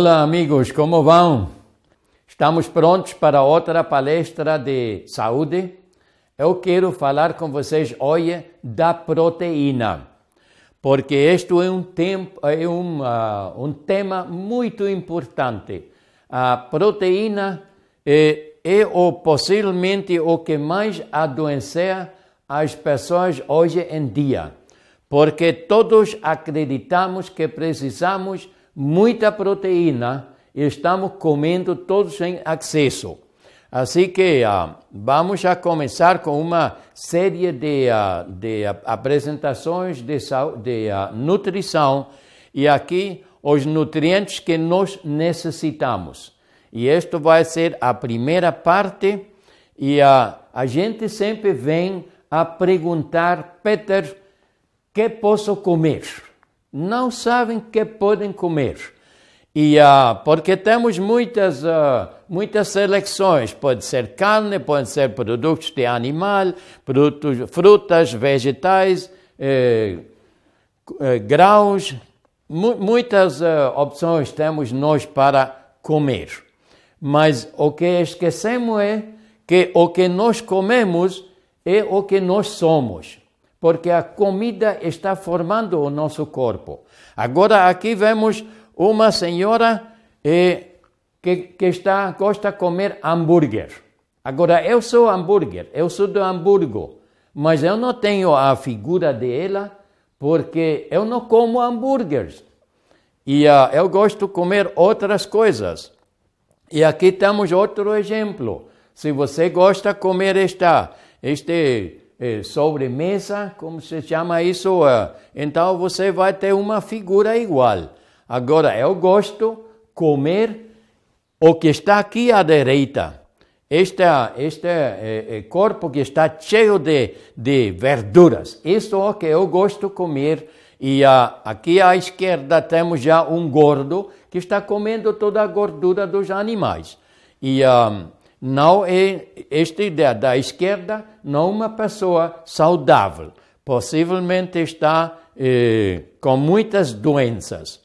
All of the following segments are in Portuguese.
Olá, amigos, como vão? Estamos prontos para outra palestra de saúde? Eu quero falar com vocês hoje da proteína, porque este é um, tempo, é um, uh, um tema muito importante. A proteína é, é o, possivelmente o que mais adoecia as pessoas hoje em dia, porque todos acreditamos que precisamos muita proteína e estamos comendo todos sem excesso. Assim que uh, vamos a começar com uma série de, uh, de uh, apresentações de, de nutrição e aqui os nutrientes que nós necessitamos. E isto vai ser a primeira parte e a gente sempre vem a perguntar, Peter, que posso comer? Não sabem que podem comer. E uh, porque temos muitas, uh, muitas seleções, pode ser carne, pode ser produtos de animal, produtos, frutas, vegetais, eh, eh, graus, mu muitas uh, opções temos nós para comer. Mas o que esquecemos é que o que nós comemos é o que nós somos porque a comida está formando o nosso corpo. Agora aqui vemos uma senhora eh, que, que está, gosta de comer hambúrguer. Agora eu sou hambúrguer, eu sou do Hamburgo, mas eu não tenho a figura dela porque eu não como hambúrgueres. E uh, eu gosto de comer outras coisas. E aqui temos outro exemplo. Se você gosta de comer esta, este eh, sobremesa, como se chama isso, eh, então você vai ter uma figura igual. Agora, eu gosto comer o que está aqui à direita. Este, este eh, corpo que está cheio de, de verduras. Isso é o que eu gosto comer. E aqui à esquerda temos já um gordo que está comendo toda a gordura dos animais. E um, não é esta ideia da esquerda, não uma pessoa saudável. Possivelmente está eh, com muitas doenças.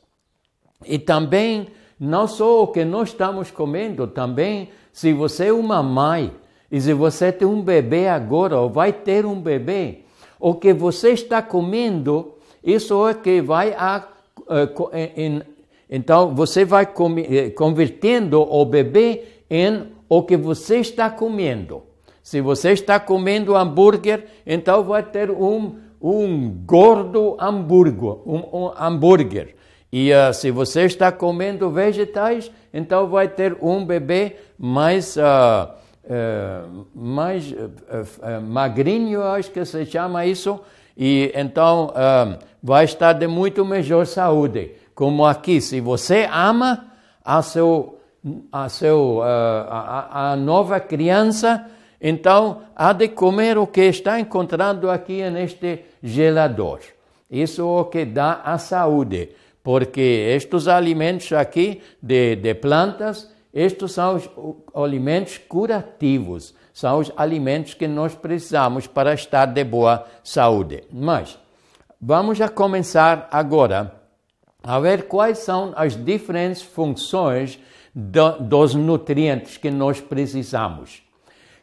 E também, não só o que nós estamos comendo, também, se você é uma mãe e se você tem um bebê agora ou vai ter um bebê, o que você está comendo, isso é que vai a. Uh, então, você vai eh, convertendo o bebê em o que você está comendo. Se você está comendo hambúrguer, então vai ter um, um gordo hambúrguer, um, um hambúrguer. E uh, se você está comendo vegetais, então vai ter um bebê mais, uh, uh, mais magrinho, acho que se chama isso, e então vai estar de muito melhor saúde. Como aqui, se você ama a seu a, seu, a, a nova criança, então há de comer o que está encontrando aqui neste gelador. Isso é o que dá a saúde, porque estes alimentos aqui de, de plantas, estes são os alimentos curativos, são os alimentos que nós precisamos para estar de boa saúde. Mas vamos a começar agora a ver quais são as diferentes funções do, dos nutrientes que nós precisamos.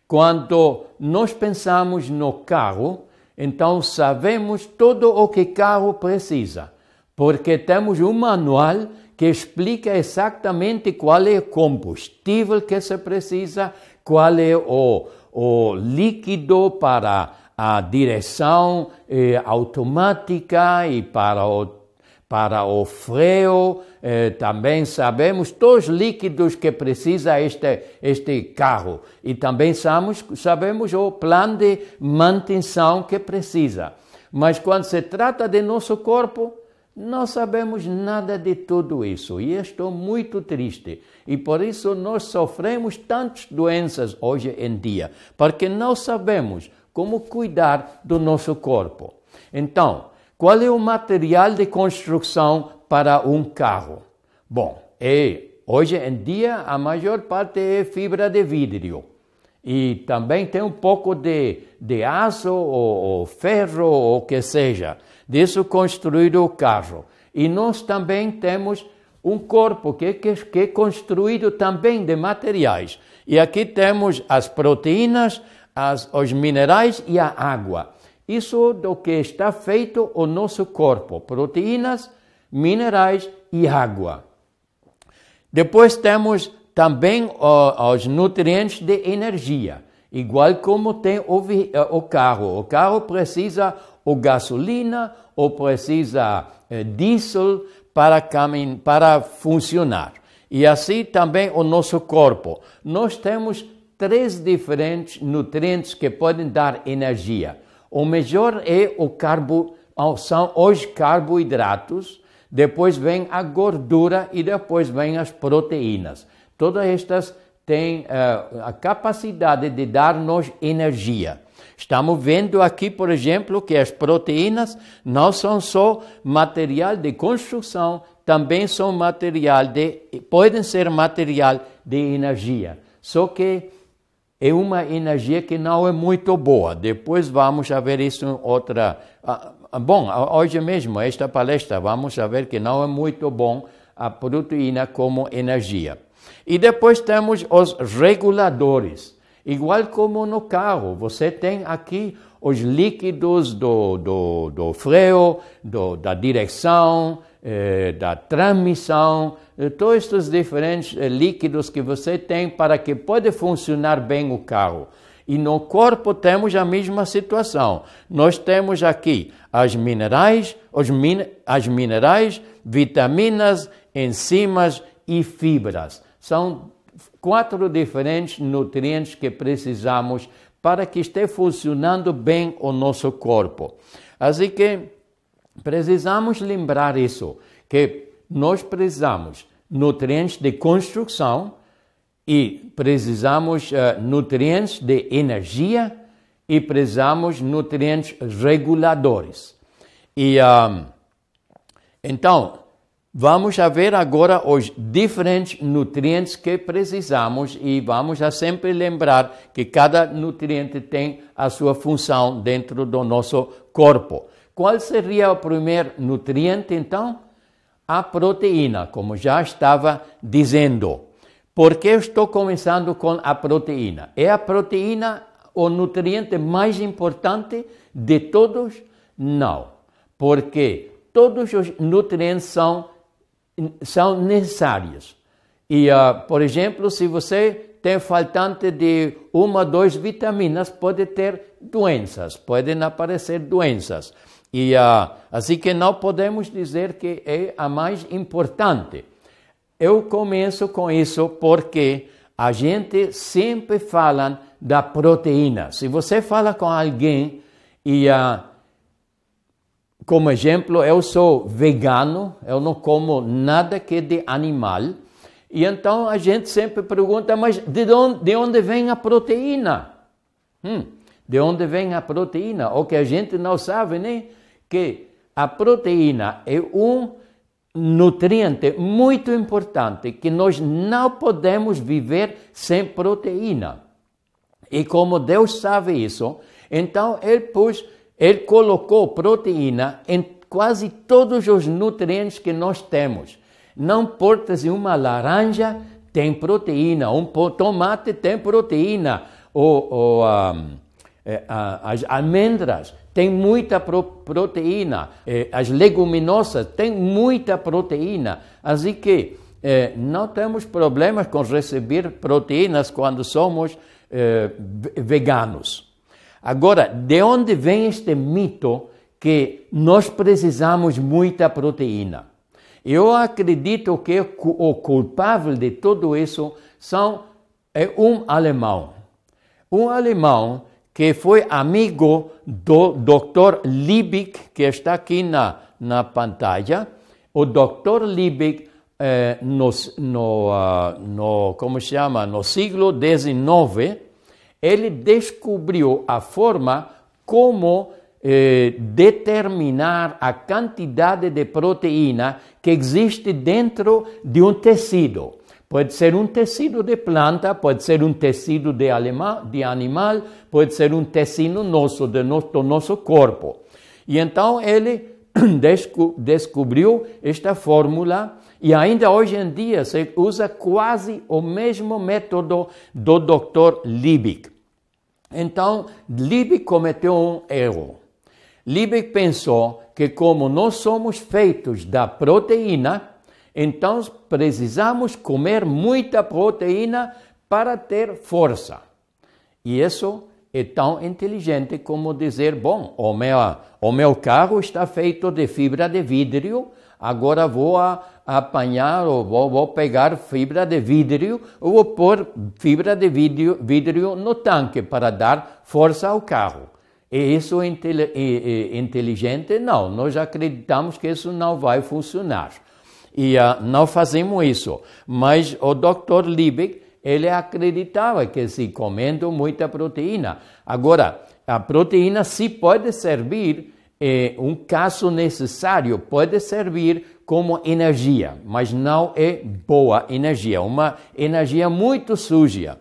Quando nós pensamos no carro, então sabemos tudo o que carro precisa, porque temos um manual que explica exatamente qual é o combustível que se precisa, qual é o, o líquido para a direção eh, automática e para o para o freio, eh, também sabemos todos os líquidos que precisa este, este carro e também sabemos, sabemos o plano de manutenção que precisa. Mas quando se trata de nosso corpo, Não sabemos nada de tudo isso e estou muito triste. E por isso nós sofremos tantas doenças hoje em dia, porque não sabemos como cuidar do nosso corpo. Então, qual é o material de construção para um carro? Bom, é, hoje em dia a maior parte é fibra de vidro. E também tem um pouco de, de aço ou, ou ferro ou o que seja disso construído o carro. E nós também temos um corpo que, que, que é construído também de materiais. E aqui temos as proteínas, as, os minerais e a água. Isso do que está feito o nosso corpo: proteínas, minerais e água. Depois temos também os nutrientes de energia, igual como tem o, o carro. O carro precisa ou gasolina ou precisa eh, diesel para, para funcionar. E assim também o nosso corpo. Nós temos três diferentes nutrientes que podem dar energia. O melhor é o carbo, são os carboidratos, depois vem a gordura e depois vem as proteínas. Todas estas têm uh, a capacidade de dar-nos energia. Estamos vendo aqui, por exemplo, que as proteínas não são só material de construção, também são material de, podem ser material de energia. Só que é uma energia que não é muito boa. Depois vamos ver isso em outra. Ah, bom, hoje mesmo, esta palestra, vamos ver que não é muito bom a proteína como energia. E depois temos os reguladores. Igual como no carro, você tem aqui os líquidos do, do, do freio, do, da direção, eh, da transmissão, eh, todos estes diferentes eh, líquidos que você tem para que pode funcionar bem o carro. E no corpo temos a mesma situação. Nós temos aqui as minerais, os min as minerais, vitaminas, enzimas e fibras. São quatro diferentes nutrientes que precisamos para que esteja funcionando bem o nosso corpo. Assim que precisamos lembrar isso, que nós precisamos nutrientes de construção e precisamos uh, nutrientes de energia e precisamos nutrientes reguladores. E então Vamos ver agora os diferentes nutrientes que precisamos e vamos a sempre lembrar que cada nutriente tem a sua função dentro do nosso corpo. Qual seria o primeiro nutriente então? A proteína, como já estava dizendo. Por que estou começando com a proteína? É a proteína o nutriente mais importante de todos? Não, porque todos os nutrientes são são necessárias. E, uh, por exemplo, se você tem faltante de uma, duas vitaminas, pode ter doenças, podem aparecer doenças. E uh, assim que não podemos dizer que é a mais importante. Eu começo com isso porque a gente sempre fala da proteína. Se você fala com alguém e uh, como exemplo, eu sou vegano, eu não como nada que é de animal. E então a gente sempre pergunta, mas de onde, de onde vem a proteína? Hum, de onde vem a proteína? O que a gente não sabe, né? Que a proteína é um nutriente muito importante que nós não podemos viver sem proteína. E como Deus sabe isso, então Ele pôs ele colocou proteína em quase todos os nutrientes que nós temos. Não importa se uma laranja tem proteína, um tomate tem proteína, ou, ou um, é, as almendras têm muita pro, proteína, é, as leguminosas têm muita proteína. Assim que é, não temos problemas com receber proteínas quando somos veganos. Agora, de onde vem este mito que nós precisamos muita proteína? Eu acredito que o culpável de tudo isso são, é um alemão. Um alemão que foi amigo do Dr. Liebig, que está aqui na, na pantalla, o Dr. Liebig, eh, no, no, uh, no, como se chama, no siglo XIX, ele descobriu a forma como eh, determinar a quantidade de proteína que existe dentro de um tecido. Pode ser um tecido de planta, pode ser um tecido de, de animal, pode ser um tecido nosso, de no, do nosso corpo. E então ele desco, descobriu esta fórmula e ainda hoje em dia se usa quase o mesmo método do Dr. Liebig. Então, Liebig cometeu um erro. Liebig pensou que como nós somos feitos da proteína, então precisamos comer muita proteína para ter força. E isso é tão inteligente como dizer, bom, o meu, o meu carro está feito de fibra de vidro, agora vou a, apanhar ou vou, vou, pegar fibra de vidro ou vou pôr fibra de vidro, vidro no tanque para dar força ao carro. E isso é, é inteligente? Não, nós acreditamos que isso não vai funcionar. E uh, não fazemos isso. Mas o Dr. Liebig, ele acreditava que se comendo muita proteína. Agora, a proteína sim pode servir, eh, um caso necessário, pode servir como energia, mas não é boa energia, uma energia muito suja.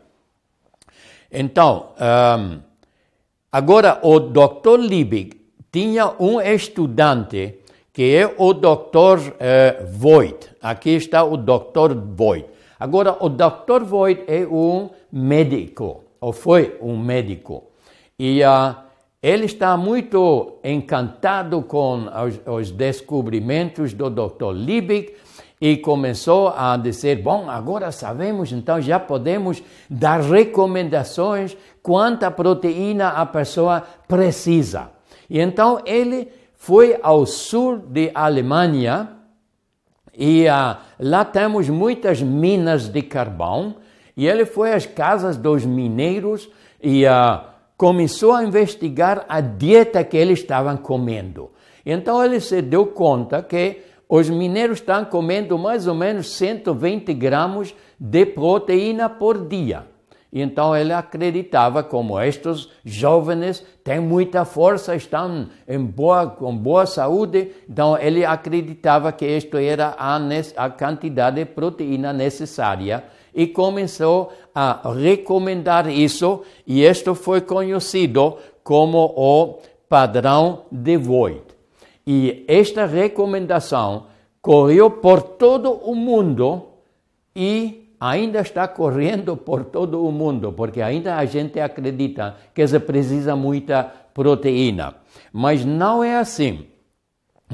Então, um, Agora, o Dr. Liebig tinha um estudante que é o Dr. Eh, Voigt. Aqui está o Dr. Voigt. Agora, o Dr. Voigt é um médico, ou foi um médico. E uh, ele está muito encantado com os, os descobrimentos do Dr. Liebig e começou a dizer: bom, agora sabemos, então já podemos dar recomendações quanta proteína a pessoa precisa. E então ele foi ao sul de Alemanha e uh, lá temos muitas minas de carvão. E ele foi às casas dos mineiros e uh, começou a investigar a dieta que eles estavam comendo. Então ele se deu conta que os mineiros estão comendo mais ou menos 120 gramas de proteína por dia. Então ele acreditava como estes jovens têm muita força, estão em boa, com boa saúde, então ele acreditava que isto era a, a quantidade de proteína necessária. E começou a recomendar isso. E isto foi conhecido como o padrão de Voigt. E esta recomendação correu por todo o mundo e ainda está correndo por todo o mundo, porque ainda a gente acredita que se precisa muita proteína. Mas não é assim,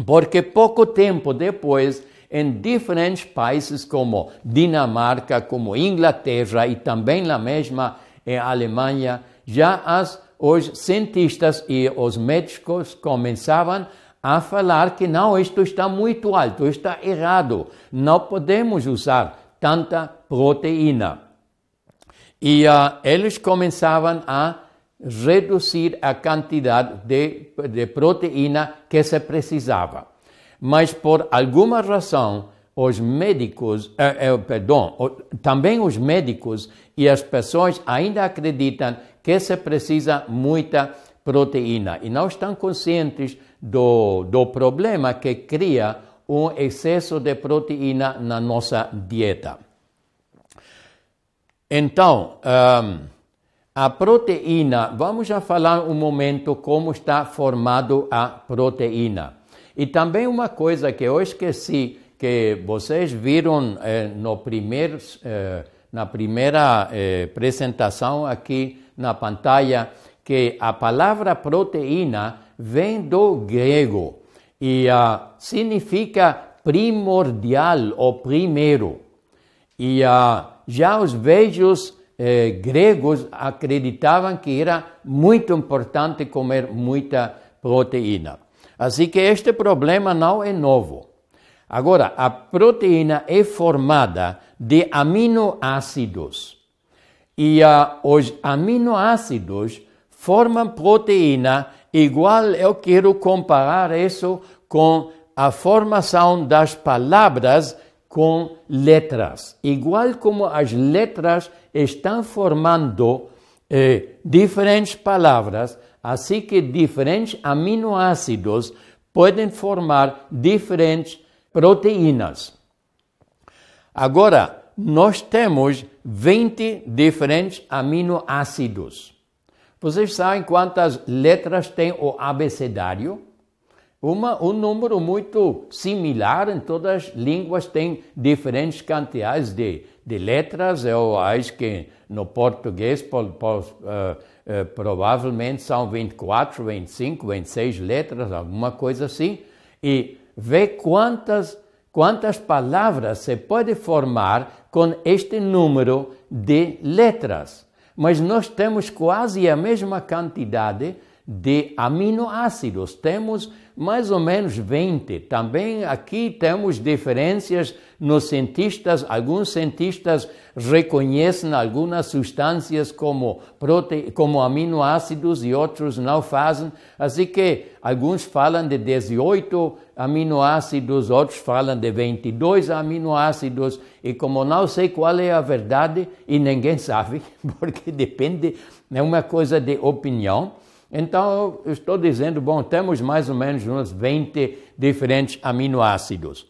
porque pouco tempo depois, em diferentes países como Dinamarca, como Inglaterra e também na mesma em Alemanha, já as, os cientistas e os médicos começavam a falar que não, isto está muito alto, está errado, não podemos usar tanta proteína. E uh, eles começavam a reduzir a quantidade de, de proteína que se precisava. Mas por alguma razão, os médicos, eh, eh, perdão, também os médicos e as pessoas ainda acreditam que se precisa muita proteína e não estão conscientes do, do problema que cria um excesso de proteína na nossa dieta. Então, a proteína, vamos já falar um momento como está formado a proteína. E também uma coisa que eu esqueci, que vocês viram eh, no primeiro, eh, na primeira eh, apresentação aqui na pantalla, que a palavra proteína vem do grego e uh, significa primordial ou primeiro. E uh, já os velhos eh, gregos acreditavam que era muito importante comer muita proteína. Assim que este problema não é novo. Agora, a proteína é formada de aminoácidos. E uh, os aminoácidos formam proteína igual eu quero comparar isso com a formação das palavras com letras. Igual como as letras estão formando eh, diferentes palavras, assim que diferentes aminoácidos podem formar diferentes proteínas. Agora, nós temos 20 diferentes aminoácidos. Vocês sabem quantas letras tem o abecedário? Uma, um número muito similar em todas as línguas, tem diferentes quantidades de, de letras. Eu acho que no português por, por, uh, uh, provavelmente são 24, 25, 26 letras, alguma coisa assim. E vê quantas, quantas palavras se pode formar com este número de letras. Mas nós temos quase a mesma quantidade de aminoácidos. Temos mais ou menos 20. Também aqui temos diferenças nos cientistas. Alguns cientistas reconhecem algumas substâncias como, prote... como aminoácidos e outros não fazem. Assim que alguns falam de 18 aminoácidos, outros falam de 22 aminoácidos. E como não sei qual é a verdade, e ninguém sabe, porque depende, é uma coisa de opinião. Então, eu estou dizendo, bom, temos mais ou menos uns 20 diferentes aminoácidos.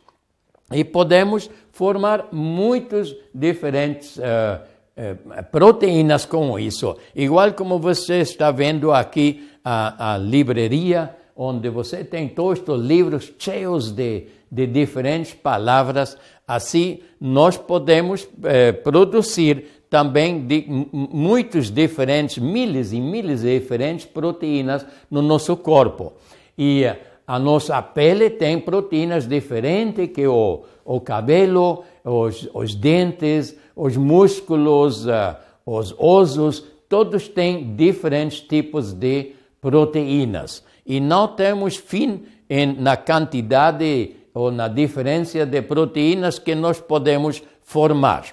E podemos formar muitos diferentes uh, uh, proteínas com isso. Igual como você está vendo aqui a, a livraria, onde você tem todos os livros cheios de, de diferentes palavras. Assim, nós podemos uh, produzir também de muitos diferentes, milhares e milhares de diferentes proteínas no nosso corpo. E a nossa pele tem proteínas diferentes que o, o cabelo, os, os dentes, os músculos, uh, os ossos, todos têm diferentes tipos de proteínas. E não temos fim em, na quantidade ou na diferença de proteínas que nós podemos formar.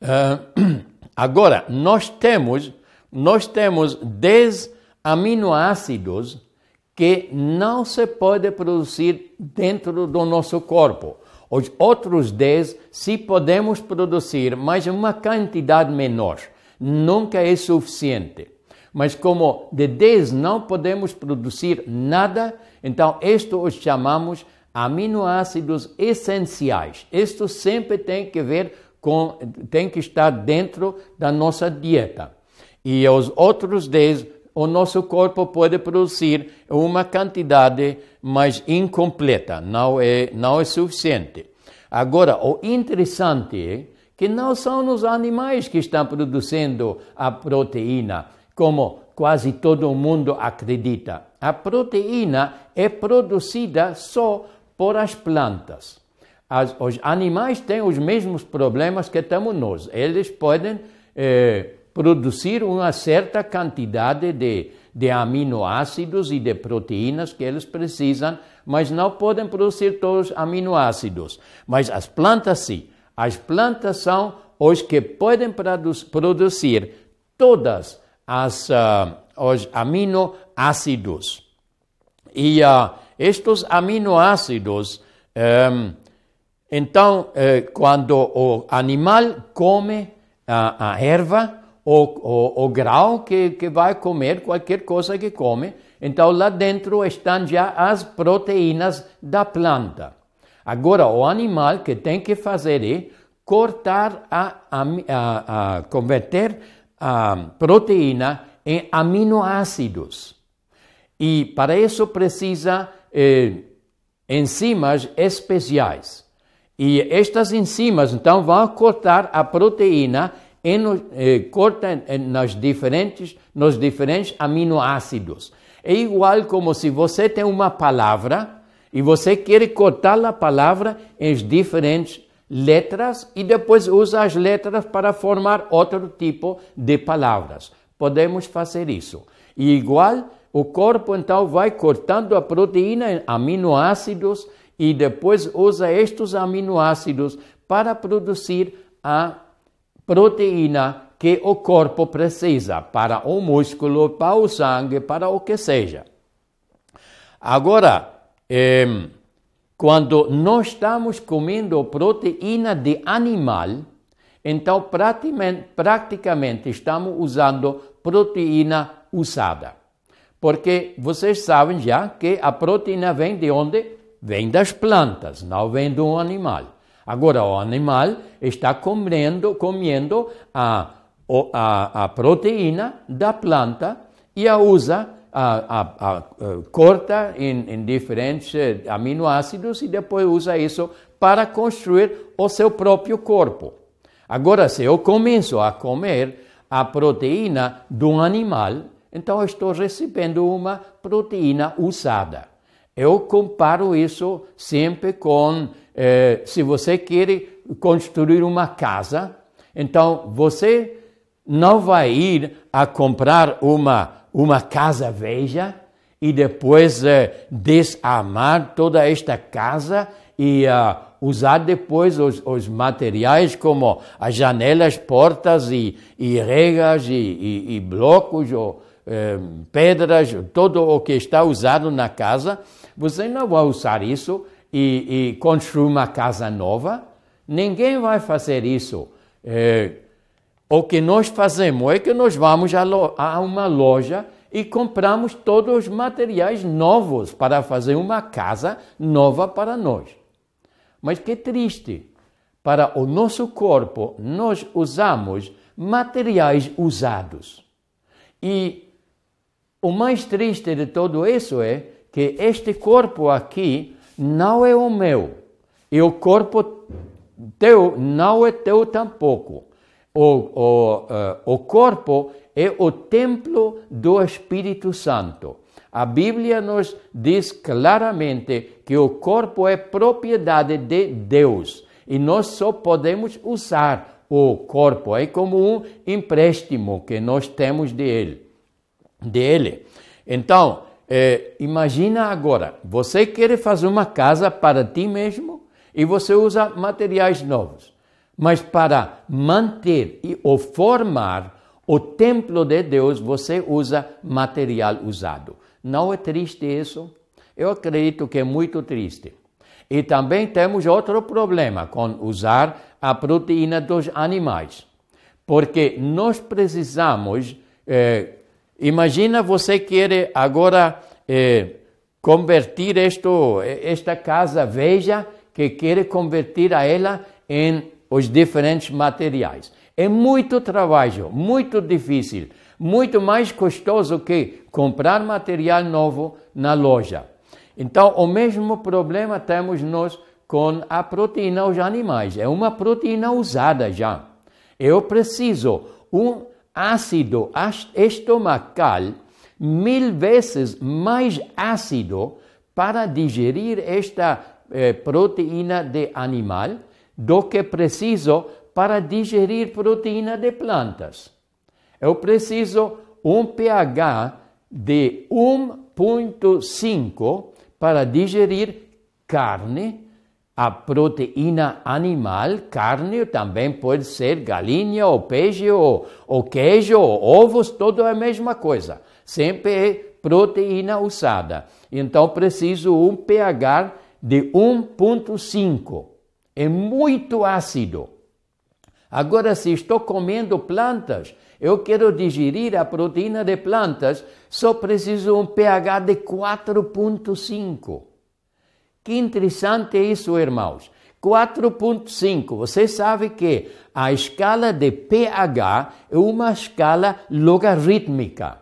Uh, agora, nós temos, nós temos 10 aminoácidos que não se pode produzir dentro do nosso corpo. Os outros 10 se podemos produzir, mas uma quantidade menor. Nunca é suficiente. Mas como de 10 não podemos produzir nada, então isto os chamamos aminoácidos essenciais. Isto sempre tem que ver com, tem que estar dentro da nossa dieta. E os outros 10, o nosso corpo pode produzir uma quantidade mais incompleta, não é, não é suficiente. Agora, o interessante é que não são os animais que estão produzindo a proteína, como quase todo mundo acredita. A proteína é produzida só por as plantas. As, os animais têm os mesmos problemas que temos nós. Eles podem eh, produzir uma certa quantidade de, de aminoácidos e de proteínas que eles precisam, mas não podem produzir todos os aminoácidos. Mas as plantas sim. As plantas são os que podem produzir todas as uh, os aminoácidos. E uh, estes aminoácidos um, então, eh, quando o animal come a, a erva, ou o, o, grão que, que vai comer, qualquer coisa que come, então lá dentro estão já as proteínas da planta. Agora, o animal que tem que fazer é cortar, a, a, a converter a proteína em aminoácidos. E para isso precisa eh, enzimas especiais. E estas enzimas, então, vão cortar a proteína e eh, cortam nas diferentes, nos diferentes aminoácidos. É igual como se você tem uma palavra e você quer cortar a palavra em diferentes letras e depois usa as letras para formar outro tipo de palavras. Podemos fazer isso. E igual, o corpo então vai cortando a proteína em aminoácidos e depois usa estes aminoácidos para produzir a proteína que o corpo precisa para o músculo, para o sangue, para o que seja. Agora, é, quando nós estamos comendo proteína de animal, então praticamente, praticamente estamos usando proteína usada. Porque vocês sabem já que a proteína vem de onde? Vem das plantas, não vem de um animal. Agora, o animal está comendo, comendo a, a, a proteína da planta e a usa, a, a, a corta em, em diferentes eh, aminoácidos e depois usa isso para construir o seu próprio corpo. Agora, se eu começo a comer a proteína de um animal, então estou recebendo uma proteína usada. Eu comparo isso sempre com eh, se você quer construir uma casa, então você não vai ir a comprar uma, uma casa velha e depois eh, desarmar toda esta casa e uh, usar depois os, os, materiais como as janelas, portas e, e regas e, e, e blocos ou eh, pedras, todo o que está usado na casa. Você não vai usar isso e, e construir uma casa nova. Ninguém vai fazer isso. É, o que nós fazemos é que nós vamos a, a uma loja e compramos todos os materiais novos para fazer uma casa nova para nós. Mas que triste! Para o nosso corpo, nós usamos materiais usados. E o mais triste de tudo isso é que este corpo aqui não é o meu, e o corpo teu não é teu tampouco. O, o, uh, o corpo é o templo do Espírito Santo. A Bíblia nos diz claramente que o corpo é propriedade de Deus e nós só podemos usar o corpo, é como um empréstimo que nós temos dele. Dele. Então, é, imagina agora, você quer fazer uma casa para ti mesmo e você usa materiais novos. Mas para manter e ou formar o templo de Deus, você usa material usado. Não é triste isso? Eu acredito que é muito triste. E também temos outro problema com usar a proteína dos animais. Porque nós precisamos eh, Imagina você quer agora eh, convertir esto, esta casa veja que quer convertir a ela em os diferentes materiais. É muito trabalho, muito difícil, muito mais custoso que comprar material novo na loja. Então, o mesmo problema temos nós com a proteína dos animais. É uma proteína usada já. Eu preciso um ácido estomacal mil vezes mais ácido para digerir esta eh, proteína de animal do que preciso para digerir proteína de plantas. Eu preciso um pH de 1.5 para digerir carne, a proteína animal, carne também pode ser galinha ou peixe ou, ou queijo ou ovos, tudo é a mesma coisa. Sempre é proteína usada. Então preciso um pH de 1.5. É muito ácido. Agora, se estou comendo plantas, eu quero digerir a proteína de plantas, só preciso um pH de 4.5. Que interessante isso, irmãos. 4.5. Você sabe que a escala de pH é uma escala logarítmica,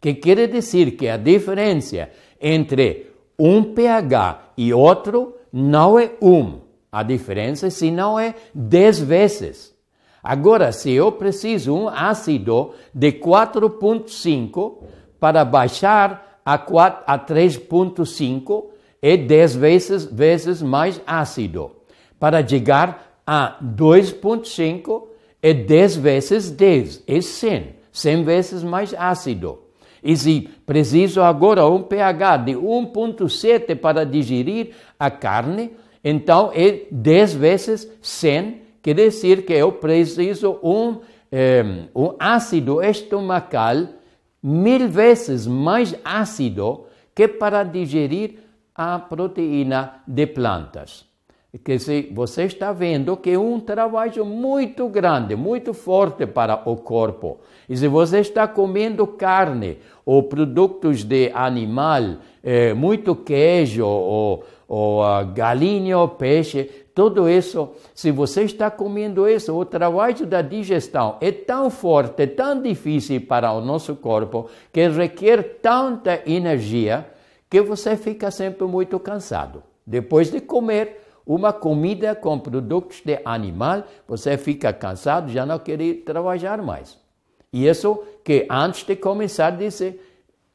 que quer dizer que a diferença entre um pH e outro não é 1. A diferença, se não é 10 vezes. Agora, se eu preciso um ácido de 4.5 para baixar a, a 3.5, é 10 vezes, vezes mais ácido. Para chegar a 2,5 é 10 vezes 10, é 100, 100 vezes mais ácido. E se preciso agora um pH de 1,7 para digerir a carne, então é 10 vezes 100, quer dizer que eu preciso um, eh, um ácido estomacal mil vezes mais ácido que para digerir a proteína de plantas. Que se você está vendo que é um trabalho muito grande, muito forte para o corpo. E se você está comendo carne ou produtos de animal, eh, muito queijo ou, ou uh, galinha ou peixe, tudo isso, se você está comendo isso, o trabalho da digestão é tão forte, tão difícil para o nosso corpo, que requer tanta energia que você fica sempre muito cansado. Depois de comer uma comida com produtos de animal, você fica cansado, já não quer trabalhar mais. E isso que antes de começar disse,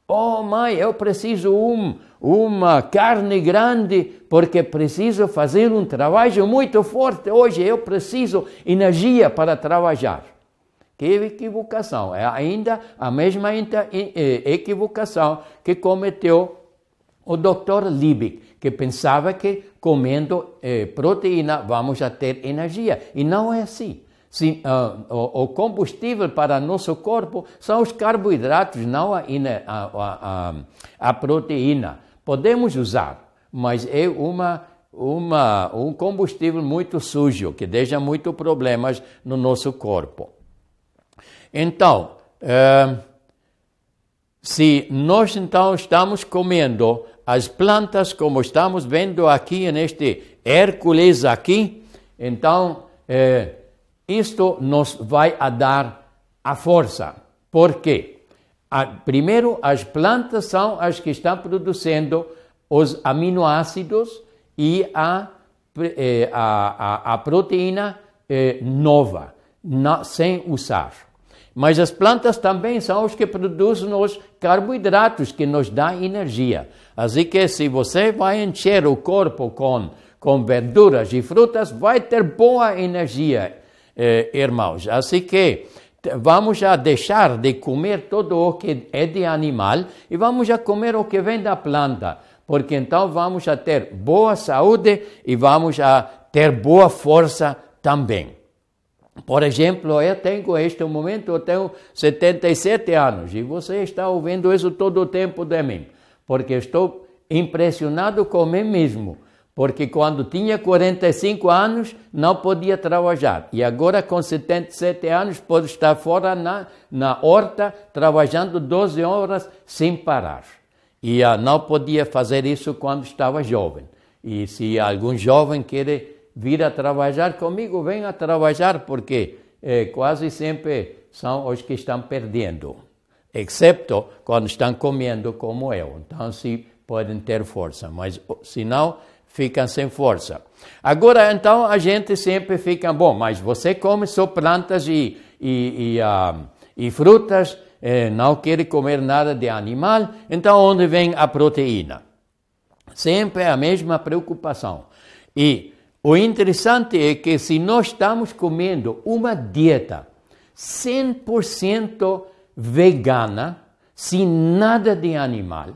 oh mãe, eu preciso um, uma carne grande porque preciso fazer um trabalho muito forte hoje, eu preciso energia para trabalhar. Que equivocação! É ainda a mesma equivocação que cometeu o Dr. Liebig, que pensava que comendo eh, proteína vamos a ter energia. E não é assim. Sim, uh, o, o, combustível para nosso corpo são os carboidratos, não a, a, a, a, proteína. Podemos usar, mas é uma, uma, um combustível muito sujo, que deixa muitos problemas no nosso corpo. Então, uh, se nós então estamos comendo as plantas, como estamos vendo aqui neste Hércules aqui, então eh, isto nos vai a dar a força. Por quê? A, primeiro, as plantas são as que estão produzindo os aminoácidos e a, eh, a, a, a proteína eh, nova, na, sem usar. Mas as plantas também são os que produzem os carboidratos que nos dão energia. Assim que se você vai encher o corpo com, com verduras e frutas, vai ter boa energia, eh, irmãos. Assim que vamos a deixar de comer todo o que é de animal e vamos a comer o que vem da planta, porque então vamos a ter boa saúde e vamos a ter boa força também. Por exemplo, eu tenho este momento, eu tenho 77 anos e você está ouvindo isso todo o tempo de mim, porque estou impressionado com mim mesmo, porque quando tinha 45 anos não podia trabalhar e agora com 77 anos pode estar fora na, na horta trabalhando 12 horas sem parar. E uh, não podia fazer isso quando estava jovem. E se algum jovem quer vir a trabalhar comigo, venha trabalhar, porque eh, quase sempre são os que estão perdendo, exceto quando estão comendo como eu. Então, se podem ter força, mas se não, ficam sem força. Agora, então, a gente sempre fica, bom, mas você come só plantas e, e, e, uh, e frutas, eh, não quer comer nada de animal, então onde vem a proteína? Sempre a mesma preocupação. E o interessante é que se nós estamos comendo uma dieta 100% vegana, sem nada de animal,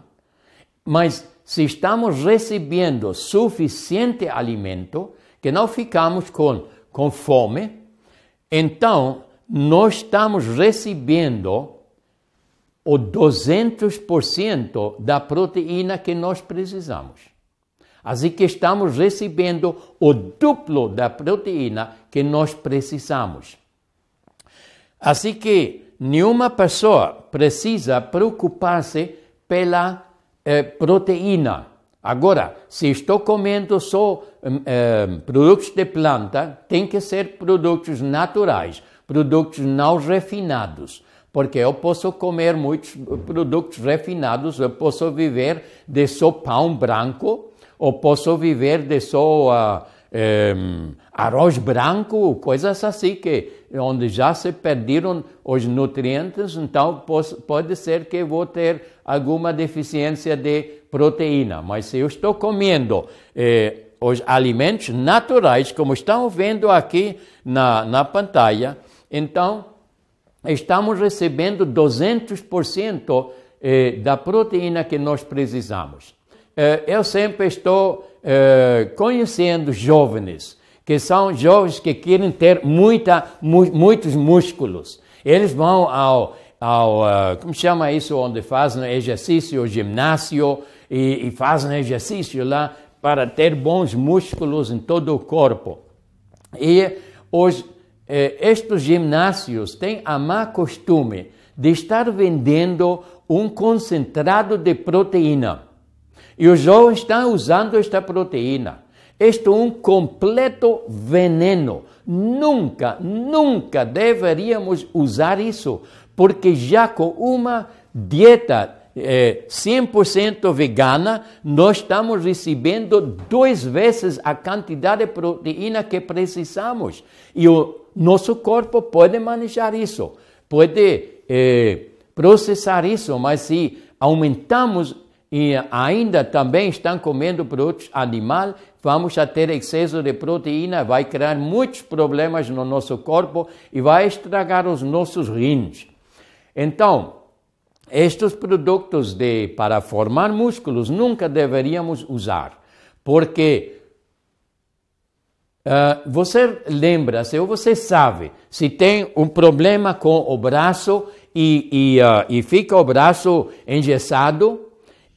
mas se estamos recebendo suficiente alimento, que não ficamos com, com fome, então nós estamos recebendo o 200% da proteína que nós precisamos. Assim que estamos recebendo o duplo da proteína que nós precisamos. Assim que nenhuma pessoa precisa preocupar-se pela eh, proteína. Agora, se estou comendo só eh, produtos de planta, tem que ser produtos naturais, produtos não refinados porque eu posso comer muitos produtos refinados, eu posso viver de só pão branco, ou posso viver de só arroz branco, coisas assim que onde já se perderam os nutrientes, então pode ser que vou ter alguma deficiência de proteína. Mas se eu estou comendo eh, os alimentos naturais, como estão vendo aqui na, na pantalla, então estamos recebendo 200% eh, da proteína que nós precisamos. Eh, eu sempre estou eh, conhecendo jovens, que são jovens que querem ter muita, muitos músculos. Eles vão ao, ao uh, como chama isso, onde fazem exercício, ginásio, e, e fazem exercício lá para ter bons músculos em todo o corpo. E os, eh, estes ginásios têm a má costume de estar vendendo um concentrado de proteína. E os jovens estão usando esta proteína. Este é um completo veneno. Nunca, nunca deveríamos usar isso, porque já com uma dieta é, 100% vegana, nós estamos recebendo duas vezes a quantidade de proteína que precisamos. E o nosso corpo pode manejar isso, pode é, processar isso, mas se aumentamos e ainda também estão comendo produtos animais, vamos a ter excesso de proteína, vai criar muitos problemas no nosso corpo e vai estragar os nossos rins. Então, estes produtos de, para formar músculos nunca deveríamos usar, porque uh, você lembra-se ou você sabe se tem um problema com o braço e, e, uh, e fica o braço engessado,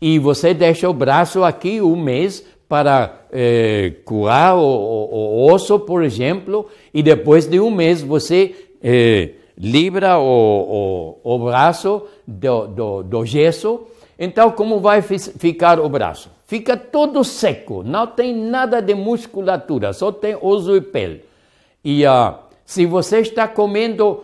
e você deixa o braço aqui um mês para eh, curar o, o, o, osso, por exemplo, e depois de um mês você eh, libra o, o, o braço do, do, do gesso. Então, como vai ficar o braço? Fica todo seco, não tem nada de musculatura, só tem osso e pele. E uh, se você está comendo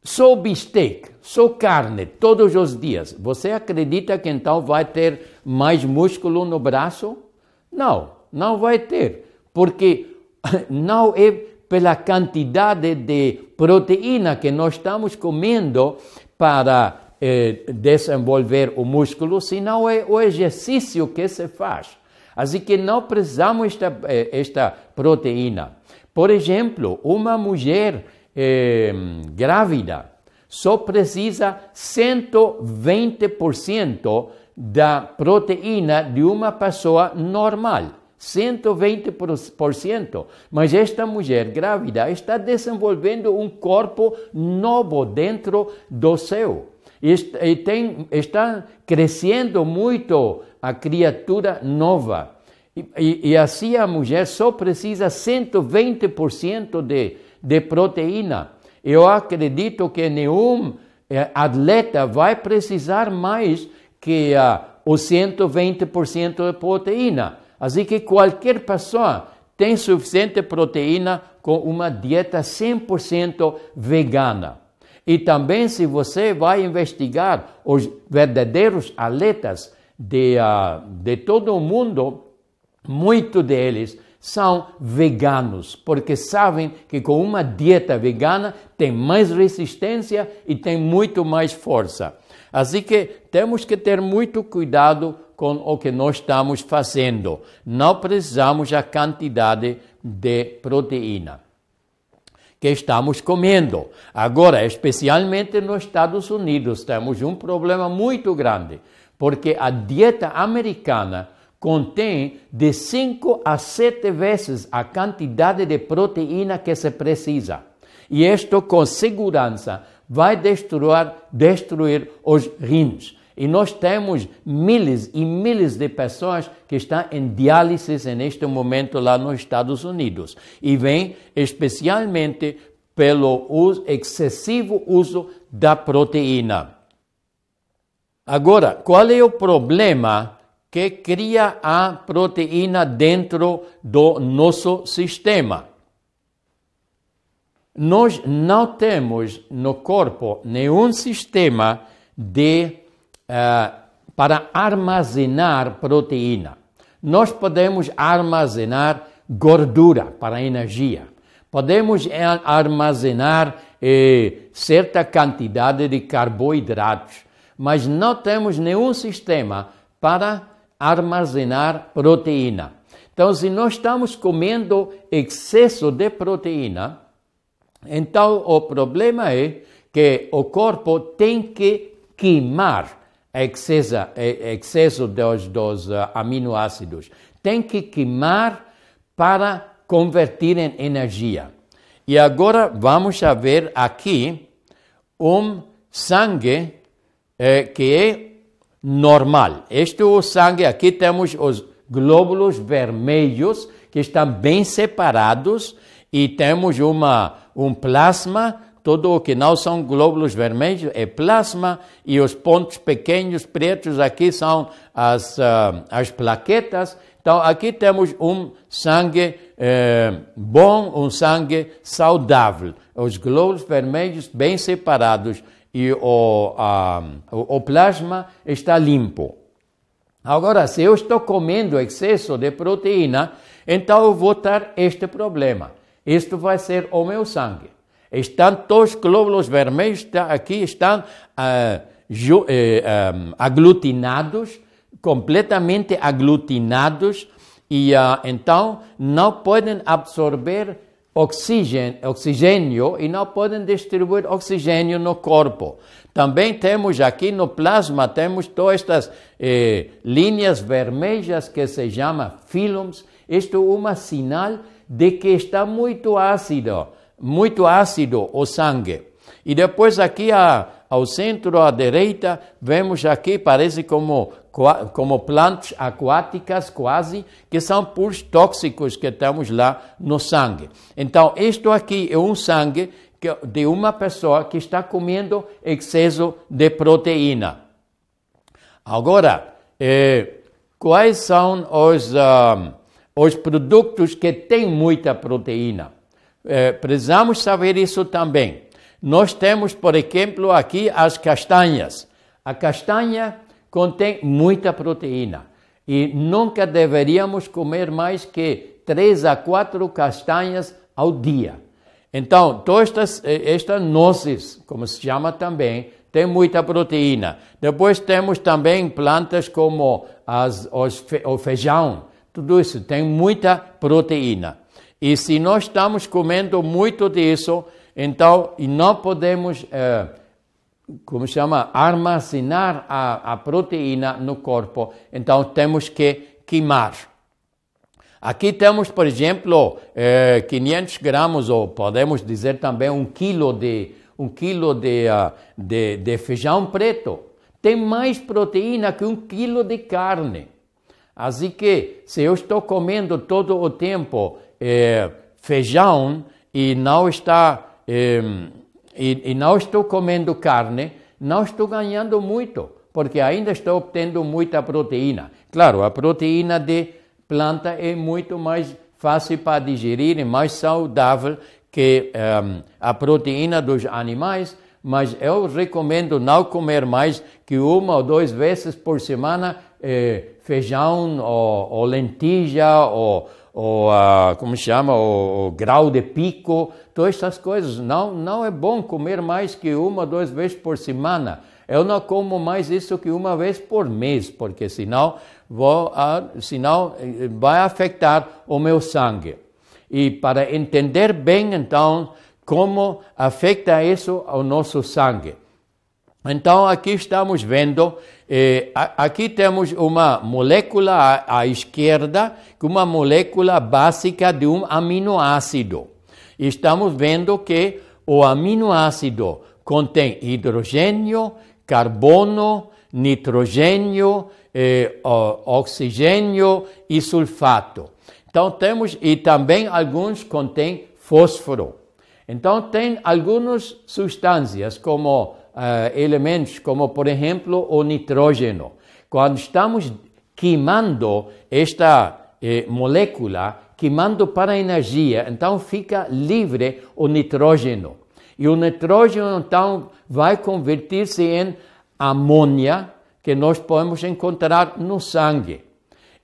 só bistec, só carne todos os dias, você acredita que então vai ter mais músculo no braço? Não, não vai ter, porque não é pela quantidade de proteína que nós estamos comendo para eh, desenvolver o músculo, senão é o exercício que se faz. Assim que não precisamos esta, eh, esta proteína. Por exemplo, uma mulher eh, grávida só precisa 120% da proteína de uma pessoa normal. 120%. Mas esta mulher grávida está desenvolvendo um corpo novo dentro do seu. E tem, está crescendo muito a criatura nova. E, e, e assim a mulher só precisa 120% de, de proteína. Eu acredito que nenhum eh, atleta vai precisar mais que uh, os 120% de proteína. Assim que qualquer pessoa tem suficiente proteína com uma dieta 100% vegana. E também, se você vai investigar os verdadeiros atletas de, uh, de todo o mundo, muitos deles são veganos, porque sabem que com uma dieta vegana tem mais resistência e tem muito mais força. Assim que temos que ter muito cuidado com o que nós estamos fazendo. Não precisamos a quantidade de proteína que estamos comendo. Agora, especialmente nos Estados Unidos, temos um problema muito grande, porque a dieta americana contém de 5 a 7 vezes a quantidade de proteína que se precisa. E isto, com segurança, vai destruir, destruir os rins. E nós temos milhares e milhares de pessoas que estão em diálise neste momento lá nos Estados Unidos. E vem especialmente pelo uso, excessivo uso da proteína. Agora, qual é o problema que cria a proteína dentro do nosso sistema? Nós não temos no corpo nenhum sistema de uh, para armazenar proteína. Nós podemos armazenar gordura para energia. Podemos armazenar eh, certa quantidade de carboidratos, mas não temos nenhum sistema para armazenar proteína. Então, se nós estamos comendo excesso de proteína, então o problema é que o corpo tem que queimar excesso, excesso dos, dos uh, aminoácidos. Tem que queimar para converter em energia. E agora vamos ver aqui um sangue eh, que é normal. Este é o sangue, aqui temos os glóbulos vermelhos que estão bem separados e temos uma, um plasma, tudo o que não são glóbulos vermelhos é plasma e os pontos pequenos pretos aqui são as, uh, as plaquetas. Então aqui temos um sangue eh, bom, um sangue saudável. Os glóbulos vermelhos bem separados e o, o, plasma está limpo. Agora, se eu estou comendo excesso de proteína, então eu vou ter este problema. Isto vai ser o meu sangue. Estão todos os glóbulos vermelhos aqui estão uh, ju, uh, um, aglutinados, completamente aglutinados, e uh, então não podem absorver oxigênio, e não podem distribuir oxigênio no corpo. Também temos aqui no plasma, temos todas estas eh, linhas vermelhas que se chama films. Isto é uma sinal de que está muito ácido, muito ácido o sangue. E depois aqui a, ao centro à direita, vemos aqui, parece como como plantas aquáticas quase, que são puros tóxicos que temos lá no sangue. Então, isto aqui é um sangue de uma pessoa que está comendo excesso de proteína. Agora, eh, quais são os, uh, os produtos que têm muita proteína? Eh, precisamos saber isso também. Nós temos, por exemplo, aqui as castanhas. A castanha contém muita proteína e nunca deveríamos comer mais que três a quatro castanhas ao dia. Então, todas estas, estas nozes, como se chama também, tem muita proteína. Depois temos também plantas como as, os, o feijão, tudo isso tem muita proteína. E se nós estamos comendo muito disso, então e não podemos eh, como chama, armazenar a, a proteína no corpo, então temos que queimar. Aqui temos, por exemplo, eh, 500 gramas, ou podemos dizer também um quilo de, um quilo de, uh, de, de feijão preto. Tem mais proteína que um quilo de carne. Assim que, se eu estou comendo todo o tempo eh, feijão e não está eh, e, e não estou comendo carne, não estou ganhando muito, porque ainda estou obtendo muita proteína. Claro, a proteína de planta é muito mais fácil para digerir e mais saudável que um, a proteína dos animais, mas eu recomendo não comer mais que uma ou duas vezes por semana eh, feijão ou, ou lentilha ou ou uh, como chama, o, o, grau de pico, todas essas coisas. Não, não é bom comer mais que uma, duas vezes por semana. Eu não como mais isso que uma vez por mês, porque senão, vou, uh, senão eh, vai afetar o meu sangue. E para entender bem, então, como afeta isso ao nosso sangue. Então, aqui estamos vendo, eh, aqui temos uma molécula à, à esquerda, uma molécula básica de um aminoácido. Estamos vendo que o aminoácido contém hidrogênio, carbono, nitrogênio, eh, oxigênio e sulfato. Então temos e também alguns contêm fósforo. Então tem algumas substâncias como elementos, como por exemplo o nitrógeno. Quando estamos queimando esta eh, molécula, queimando para energia, então fica livre o nitrógeno. E o nitrógeno então vai convertir-se em amônia, que nós podemos encontrar no sangue.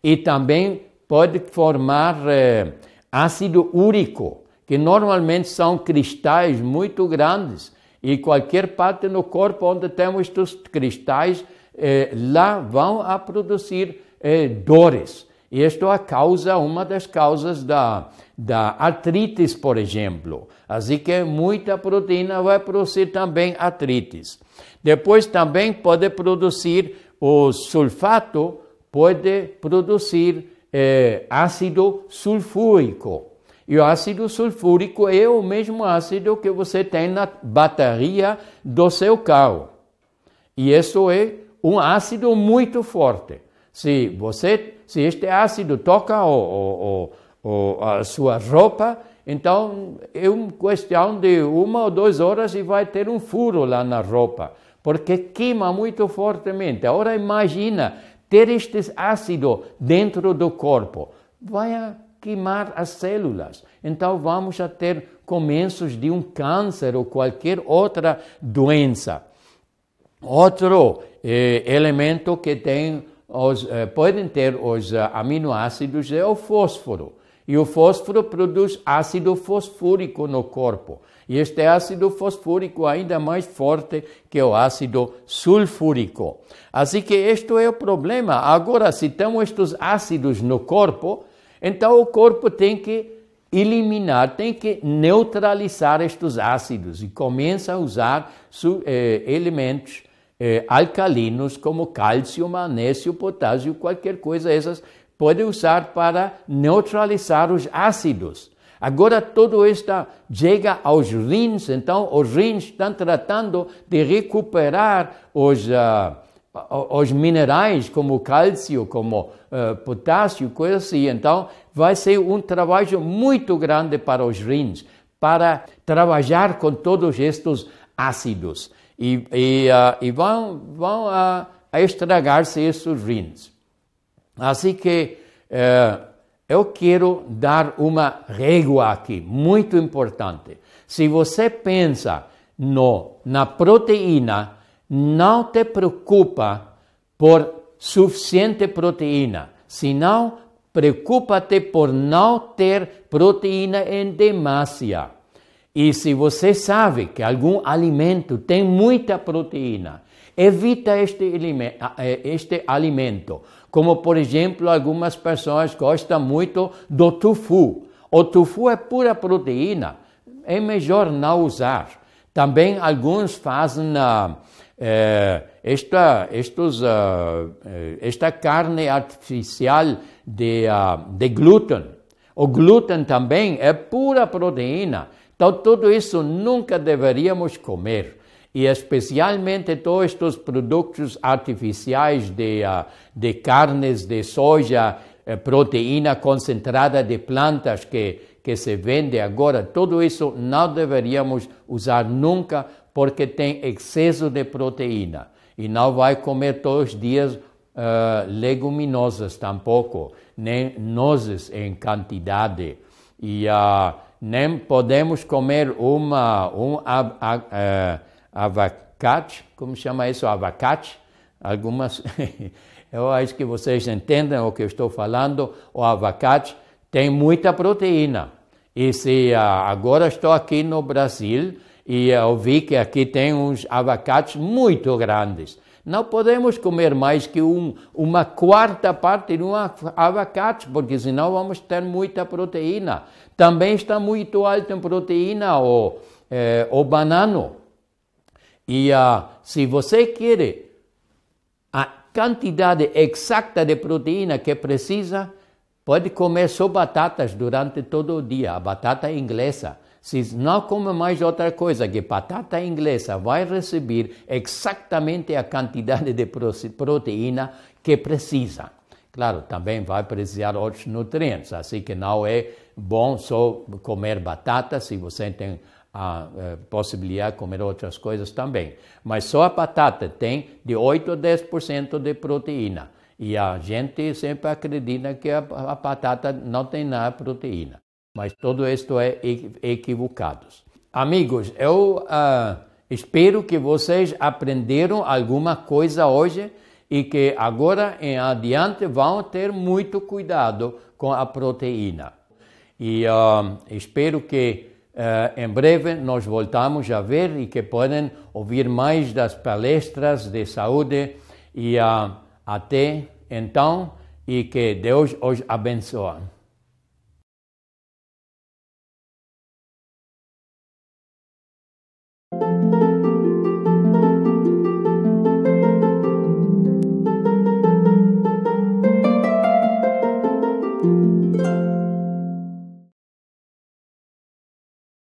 E também pode formar eh, ácido úrico, que normalmente são cristais muito grandes e qualquer parte no corpo onde temos estes cristais, eh, lá vão a produzir eh, dores. E isto é causa, uma das causas da, da artrites, por exemplo. Assim que muita proteína vai produzir também artrites. Depois também pode produzir o sulfato, pode produzir eh, ácido sulfúrico. E o ácido sulfúrico é o mesmo ácido que você tem na bateria do seu carro. E isso é um ácido muito forte. Se você, se este ácido toca o, o, o, a sua roupa, então é uma questão de uma ou duas horas e vai ter um furo lá na roupa, porque queima muito fortemente. Agora imagina ter este ácido dentro do corpo, vai queimar as células. Então vamos a ter começos de um câncer ou qualquer outra doença. Outro eh, elemento que tem os, eh, podem ter os uh, aminoácidos é o fósforo. E o fósforo produz ácido fosfúrico no corpo. E este ácido fosfúrico é ainda mais forte que o ácido sulfúrico. Assim que este é o problema. Agora, se temos estes ácidos no corpo, então o corpo tem que eliminar, tem que neutralizar estes ácidos e começa a usar eh, elementos eh, alcalinos como cálcio, magnésio, potássio, qualquer coisa essas pode usar para neutralizar os ácidos. Agora tudo isso chega aos rins, então os rins estão tratando de recuperar os, uh, os minerais como cálcio, como uh, potássio, coisas assim. Então vai ser um trabalho muito grande para os rins, para trabalhar com todos estes ácidos e, e, uh, e vão, vão a estragar-se esses rins. Assim que uh, eu quero dar uma régua aqui, muito importante. Se você pensa no, na proteína, não te preocupa por suficiente proteína, senão preocupa-te por não ter proteína em demasia. E se você sabe que algum alimento tem muita proteína, evita este, eh, este alimento. Como, por exemplo, algumas pessoas gostam muito do tofu. O tofu é pura proteína, é melhor não usar. Também alguns fazem uh, esta, estes, uh, esta carne artificial de, uh, de glúten. O glúten também é pura proteína. Então, tudo isso nunca deveríamos comer. E especialmente todos estes produtos artificiais de, uh, de carnes de soja, eh, proteína concentrada de plantas que, que se vende agora, tudo isso não deveríamos usar nunca porque tem excesso de proteína. E não vai comer todos os dias uh, leguminosas tampouco, nem nozes em quantidade. E uh, nem podemos comer uma, um ab, ab, uh, abacate, como chama isso, abacate? Algumas, eu acho que vocês entendem o que eu estou falando, o abacate tem muita proteína. E se uh, agora estou aqui no Brasil e eu vi que aqui tem uns abacates muito grandes. Não podemos comer mais que um, uma quarta parte de um abacate, porque senão vamos ter muita proteína. Também está muito alto em proteína o, eh, o banano. E uh, se você quer a quantidade exata de proteína que precisa, pode comer só batatas durante todo o dia, a batata inglesa. Se não come mais outra coisa que batata inglesa, vai receber exatamente a quantidade de proteína que precisa. Claro, também vai precisar outros nutrientes, assim que não é bom só comer batata, se você tem a eh, possibilidade de comer outras coisas também. Mas só a batata tem de 8 a 10% de proteína. E a gente sempre acredita que a, a batata não tem nada de proteína. Mas tudo isso é equivocado. Amigos, eu uh, espero que vocês aprenderam alguma coisa hoje e que agora em adiante vão ter muito cuidado com a proteína. E uh, espero que uh, em breve nós voltamos a ver e que podem ouvir mais das palestras de saúde e até então e que Deus os abençoe.